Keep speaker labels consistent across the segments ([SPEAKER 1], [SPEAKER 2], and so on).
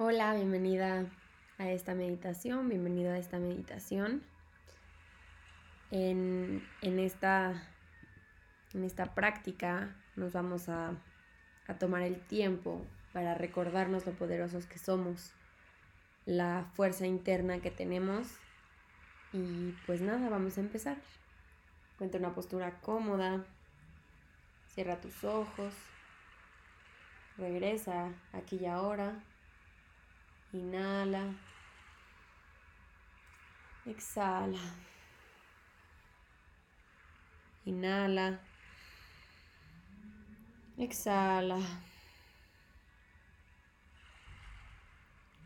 [SPEAKER 1] Hola, bienvenida a esta meditación, bienvenido a esta meditación. En, esta, en esta práctica nos vamos a, a tomar el tiempo para recordarnos lo poderosos que somos, la fuerza interna que tenemos y pues nada, vamos a empezar. Cuenta una postura cómoda, cierra tus ojos, regresa aquí y ahora. Inhala. Exhala. Inhala. Exhala.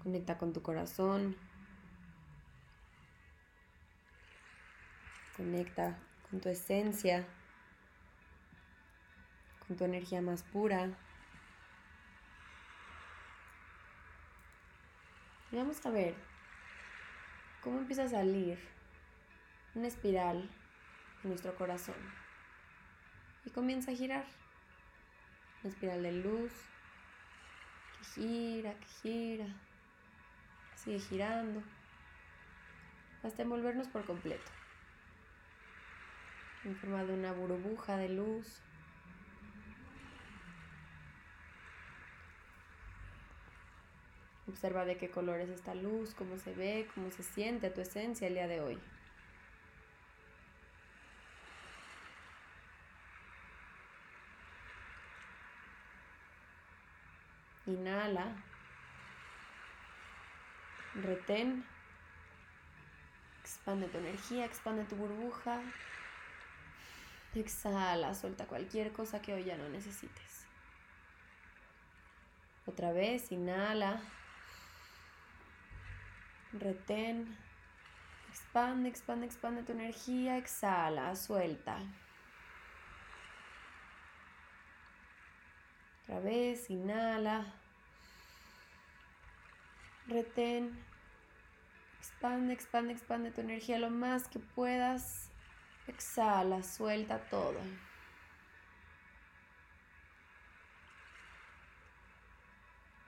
[SPEAKER 1] Conecta con tu corazón. Conecta con tu esencia, con tu energía más pura. Vamos a ver cómo empieza a salir una espiral en nuestro corazón. Y comienza a girar. Una espiral de luz que gira, que gira. Sigue girando hasta envolvernos por completo. En forma de una burbuja de luz Observa de qué color es esta luz, cómo se ve, cómo se siente tu esencia el día de hoy. Inhala. Retén. Expande tu energía, expande tu burbuja. Exhala, suelta cualquier cosa que hoy ya no necesites. Otra vez, inhala retén, expande, expande, expande tu energía, exhala, suelta. Otra vez, inhala, retén, expande, expande, expande tu energía lo más que puedas, exhala, suelta todo.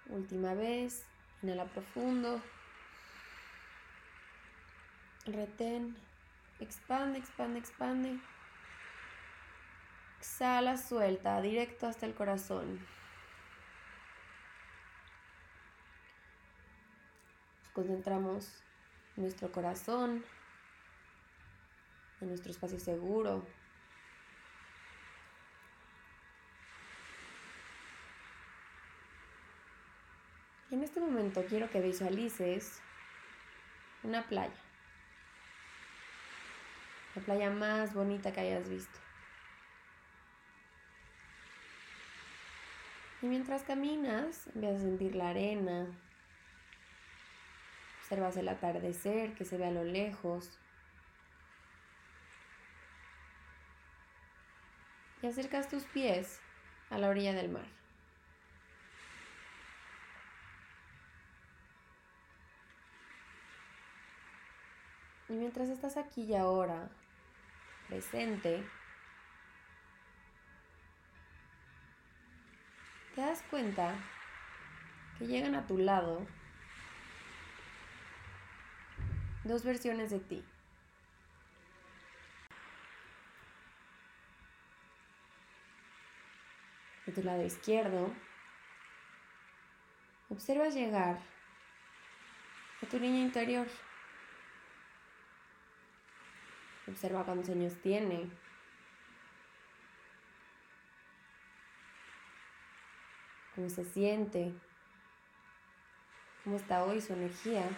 [SPEAKER 1] Última vez, inhala profundo retén, expande, expande, expande. Exhala, suelta, directo hasta el corazón. Concentramos en nuestro corazón, en nuestro espacio seguro. En este momento quiero que visualices una playa la playa más bonita que hayas visto. Y mientras caminas, empiezas a sentir la arena, observas el atardecer que se ve a lo lejos. Y acercas tus pies a la orilla del mar. Y mientras estás aquí y ahora, presente, te das cuenta que llegan a tu lado dos versiones de ti. De tu lado izquierdo, observas llegar a tu niña interior. Observa cuántos años tiene. Cómo se siente. Cómo está hoy su energía.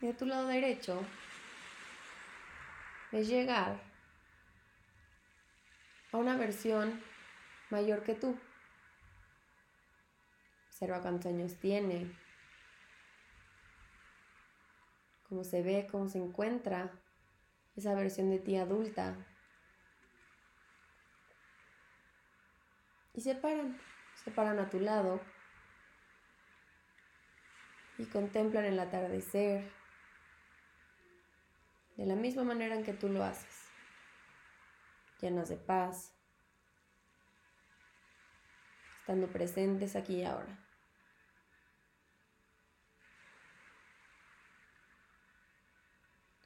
[SPEAKER 1] Y de tu lado derecho ves llegar a una versión mayor que tú. Observa cuántos años tiene, cómo se ve, cómo se encuentra esa versión de ti adulta. Y se paran, se paran a tu lado y contemplan el atardecer de la misma manera en que tú lo haces, llenas de paz, estando presentes aquí y ahora.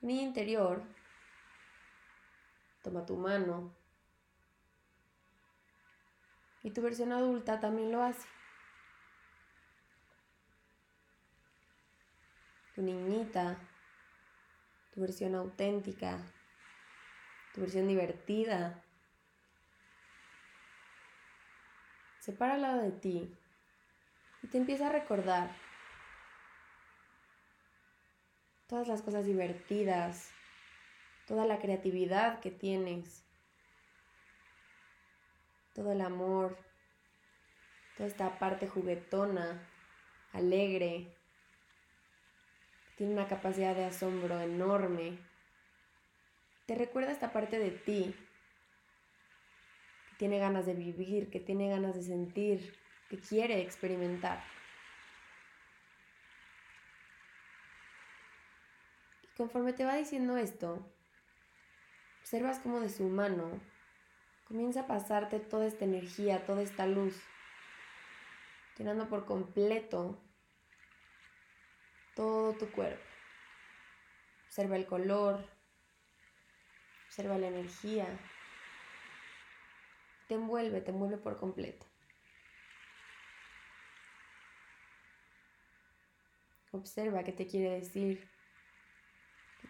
[SPEAKER 1] Niña interior. Toma tu mano. Y tu versión adulta también lo hace. Tu niñita, tu versión auténtica, tu versión divertida, se para al lado de ti y te empieza a recordar todas las cosas divertidas, toda la creatividad que tienes, todo el amor, toda esta parte juguetona, alegre, tiene una capacidad de asombro enorme. Te recuerda esta parte de ti tiene ganas de vivir, que tiene ganas de sentir, que quiere experimentar. Conforme te va diciendo esto, observas cómo de su mano comienza a pasarte toda esta energía, toda esta luz, llenando por completo todo tu cuerpo. Observa el color, observa la energía, te envuelve, te envuelve por completo. Observa qué te quiere decir,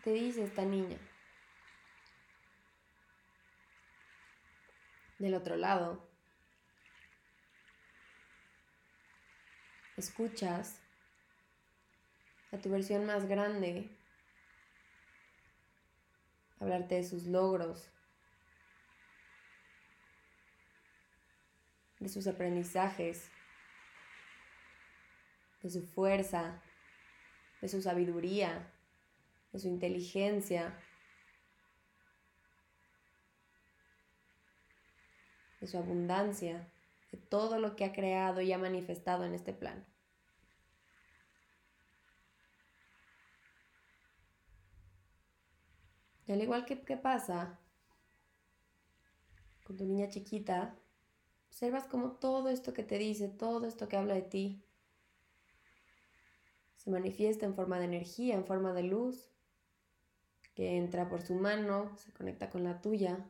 [SPEAKER 1] te dice esta niña. Del otro lado, escuchas a tu versión más grande hablarte de sus logros, de sus aprendizajes, de su fuerza, de su sabiduría, de su inteligencia, de su abundancia, de todo lo que ha creado y ha manifestado en este plano. Y al igual que, ¿qué pasa con tu niña chiquita, Observas como todo esto que te dice, todo esto que habla de ti, se manifiesta en forma de energía, en forma de luz, que entra por su mano, se conecta con la tuya,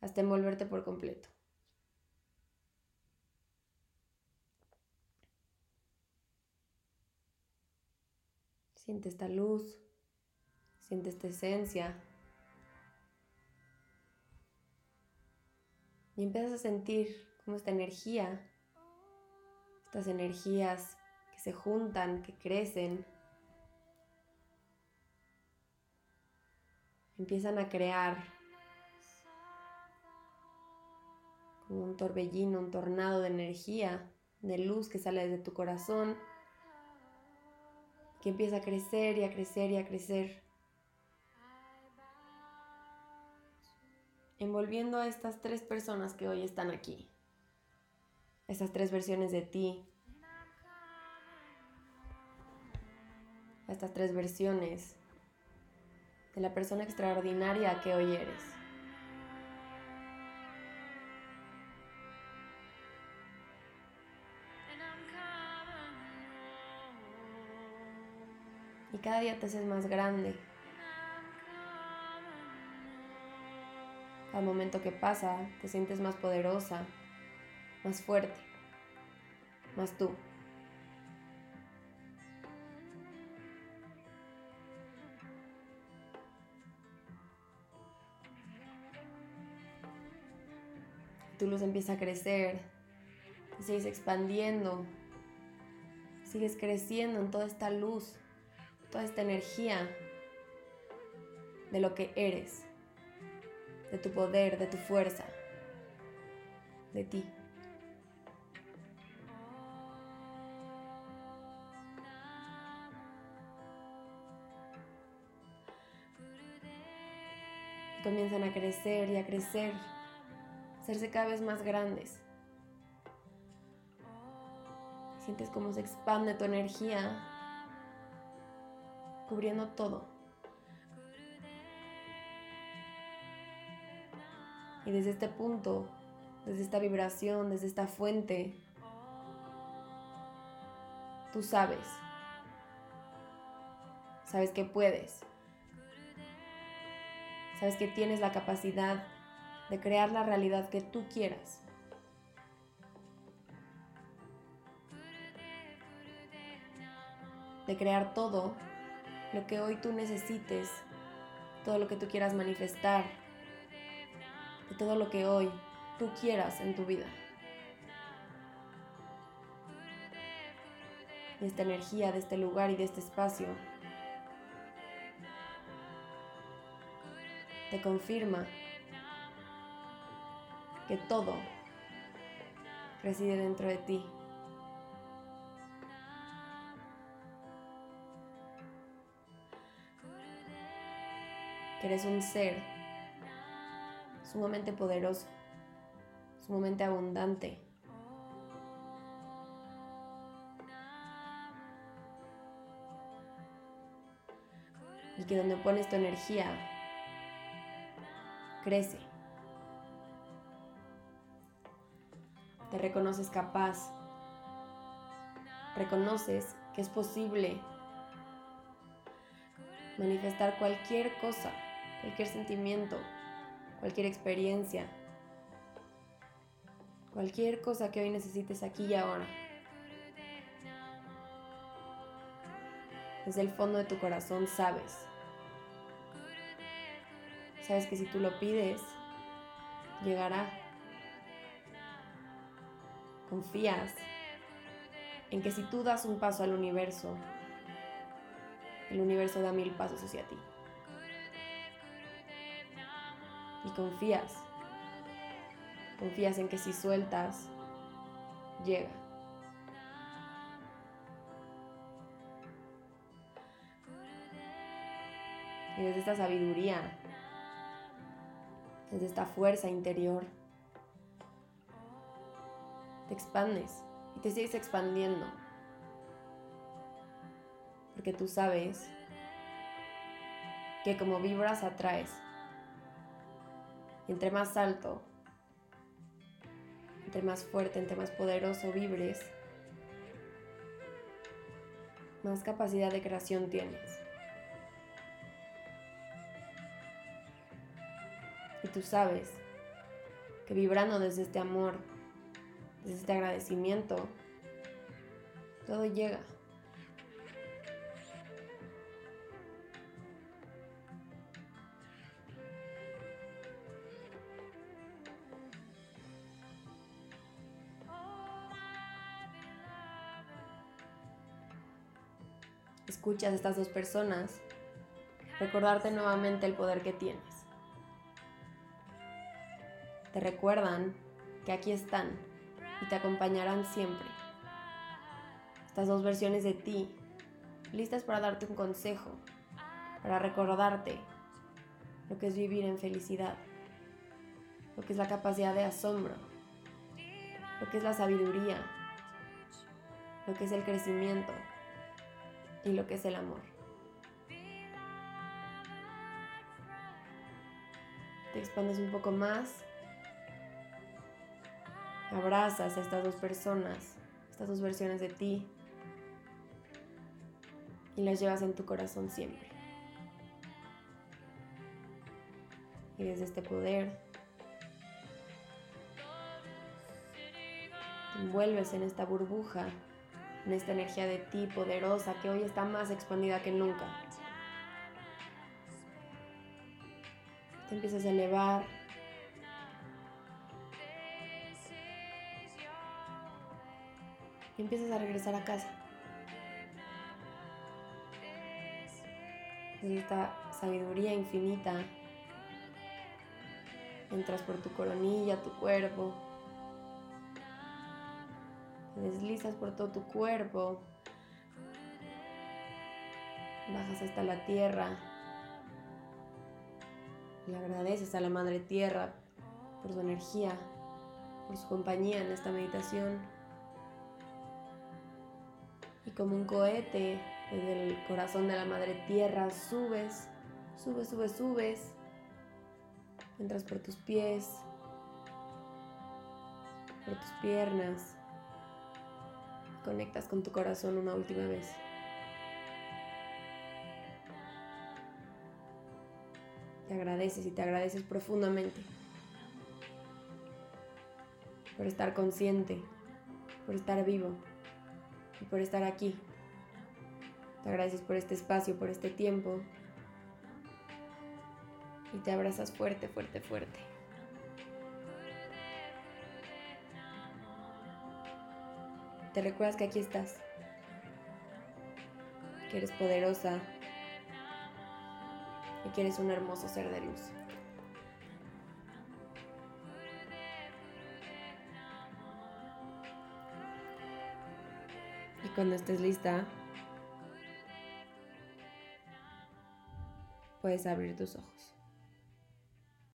[SPEAKER 1] hasta envolverte por completo. Siente esta luz, siente esta esencia. Y empiezas a sentir cómo esta energía, estas energías que se juntan, que crecen, empiezan a crear como un torbellino, un tornado de energía, de luz que sale desde tu corazón, que empieza a crecer y a crecer y a crecer. envolviendo a estas tres personas que hoy están aquí. Estas tres versiones de ti. Estas tres versiones de la persona extraordinaria que hoy eres. Y cada día te haces más grande. Al momento que pasa, te sientes más poderosa, más fuerte, más tú. Tu luz empieza a crecer, sigues expandiendo, sigues creciendo en toda esta luz, toda esta energía de lo que eres de tu poder, de tu fuerza, de ti. comienzan a crecer y a crecer, hacerse cada vez más grandes. Sientes cómo se expande tu energía, cubriendo todo. Y desde este punto desde esta vibración, desde esta fuente, tú sabes, sabes que puedes, sabes que tienes la capacidad de crear la realidad que tú quieras. De crear todo lo que hoy tú necesites, todo lo que tú quieras manifestar, de todo lo que hoy tú quieras en tu vida. De esta energía, de este lugar y de este espacio. Te confirma que todo reside dentro de ti. Que eres un ser sumamente poderoso, sumamente abundante. Y que donde pones tu energía, crece. Reconoces capaz. Reconoces que es posible manifestar cualquier cosa, cualquier sentimiento, cualquier experiencia, cualquier cosa que hoy necesites aquí y ahora. Desde el fondo de tu corazón sabes. Sabes que si tú lo pides, llegará. Confías en que si tú das un paso al universo, el universo da mil pasos hacia ti. Y confías. Confías en que si sueltas, llega. Y desde esta sabiduría, desde esta fuerza interior, te expandes y te sigues expandiendo. Porque tú sabes que como vibras atraes. Y entre más alto, entre más fuerte, entre más poderoso vibres, más capacidad de creación tienes. Y tú sabes que vibrando desde este amor, desde este agradecimiento, todo llega. escuchas a estas dos personas, recordarte nuevamente el poder que tienes. Te recuerdan que aquí están y te acompañarán siempre. Estas dos versiones de ti, listas para darte un consejo, para recordarte lo que es vivir en felicidad, lo que es la capacidad de asombro, lo que es la sabiduría, lo que es el crecimiento y lo que es el amor. Te expandes un poco más. Abrazas a estas dos personas, estas dos versiones de ti. Y las llevas en tu corazón siempre. Y desde este poder te envuelves en esta burbuja en esta energía de ti poderosa que hoy está más expandida que nunca. Te empiezas a elevar. Y empiezas a regresar a casa. En esta sabiduría infinita. Entras por tu coronilla, tu cuerpo, deslizas por todo tu cuerpo, bajas hasta la tierra y agradeces a la Madre Tierra por su energía, por su compañía en esta meditación. Y como un cohete desde el corazón de la Madre Tierra subes, subes, subes, subes, entras por tus pies, por tus piernas. Conectas con tu corazón una última vez. Te agradeces y te agradeces profundamente por estar consciente, por estar vivo y por estar aquí. Te agradeces por este espacio, por este tiempo. Y te abrazas fuerte, fuerte, fuerte. Te recuerdas que aquí estás, que eres poderosa y que eres un hermoso ser de luz. Cuando estés lista, puedes abrir tus ojos.